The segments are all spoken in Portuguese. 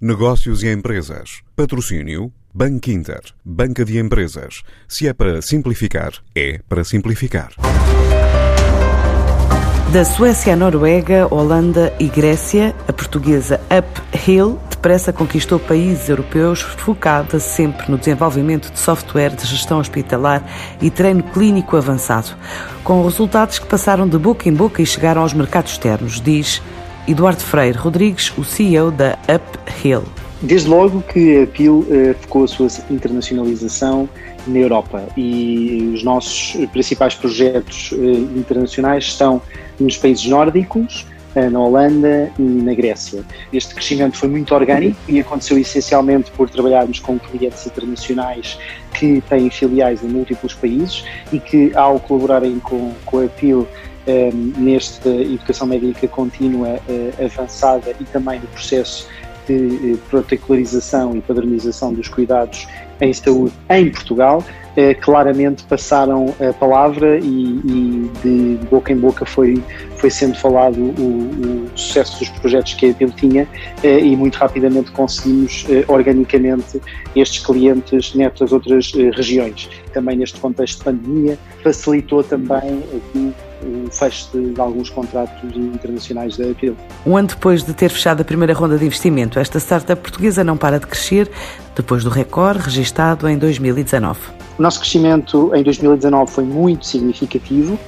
Negócios e empresas. Patrocínio. Banco Inter. Banca de empresas. Se é para simplificar, é para simplificar. Da Suécia à Noruega, Holanda e Grécia, a portuguesa Uphill depressa conquistou países europeus focada sempre no desenvolvimento de software de gestão hospitalar e treino clínico avançado, com resultados que passaram de boca em boca e chegaram aos mercados externos, diz Eduardo Freire Rodrigues, o CEO da Uphill. Desde logo que a PIL uh, focou a sua internacionalização na Europa e os nossos principais projetos uh, internacionais estão nos países nórdicos, na Holanda e na Grécia. Este crescimento foi muito orgânico e aconteceu essencialmente por trabalharmos com clientes internacionais que têm filiais em múltiplos países e que, ao colaborarem com, com a PIL, Ehm, nesta educação médica contínua eh, avançada e também no processo de eh, protocolarização e padronização dos cuidados em saúde em Portugal, eh, claramente passaram a palavra e, e, de boca em boca foi, foi sendo falado o, o sucesso dos projetos que a EPIL tinha e muito rapidamente conseguimos organicamente estes clientes nestas outras regiões. Também neste contexto de pandemia facilitou também aqui o fecho de alguns contratos internacionais da Apple. Um ano depois de ter fechado a primeira ronda de investimento, esta startup portuguesa não para de crescer depois do recorde registado em 2019. O nosso crescimento em 2019 foi muito significativo.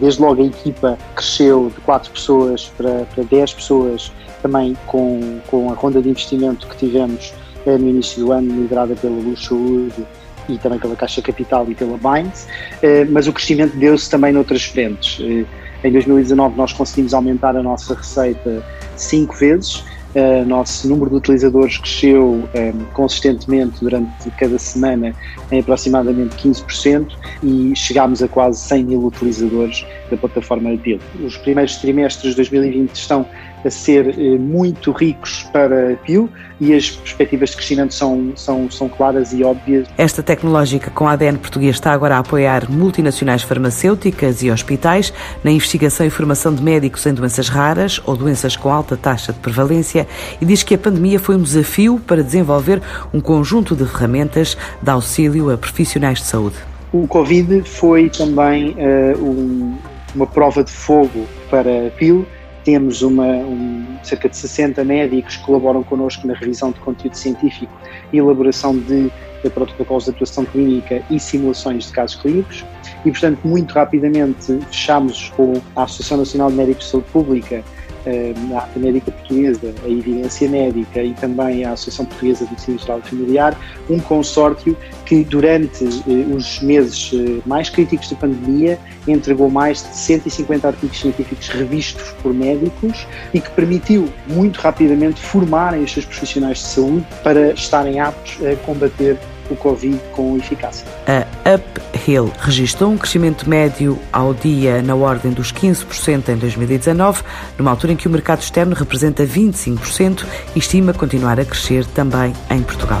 Desde logo a equipa cresceu de 4 pessoas para, para 10 pessoas, também com, com a ronda de investimento que tivemos eh, no início do ano, liderada pela Luz Saúde e também pela Caixa Capital e pela Binds, eh, mas o crescimento deu-se também noutras frentes. Eh, em 2019 nós conseguimos aumentar a nossa receita cinco vezes, o nosso número de utilizadores cresceu consistentemente durante cada semana em aproximadamente 15% e chegámos a quase 100 mil utilizadores da plataforma Appeal. Os primeiros trimestres de 2020 estão a ser eh, muito ricos para Pio e as perspectivas de crescimento são, são, são claras e óbvias. Esta tecnológica com ADN português está agora a apoiar multinacionais farmacêuticas e hospitais na investigação e formação de médicos em doenças raras ou doenças com alta taxa de prevalência e diz que a pandemia foi um desafio para desenvolver um conjunto de ferramentas de auxílio a profissionais de saúde. O Covid foi também uh, um, uma prova de fogo para a PIL temos uma, um, cerca de 60 médicos que colaboram connosco na revisão de conteúdo científico e elaboração de, de protocolos de atuação clínica e simulações de casos clínicos. E, portanto, muito rapidamente fechámos com a Associação Nacional de Médicos de Saúde Pública a Arte Médica Portuguesa, a Evidência Médica e também a Associação Portuguesa de Medicina Geral Familiar, um consórcio que durante eh, os meses eh, mais críticos da pandemia entregou mais de 150 artigos científicos revistos por médicos e que permitiu muito rapidamente formarem os seus profissionais de saúde para estarem aptos a combater o Covid com eficácia. A Uphill registrou um crescimento médio ao dia na ordem dos 15% em 2019, numa altura em que o mercado externo representa 25% e estima continuar a crescer também em Portugal.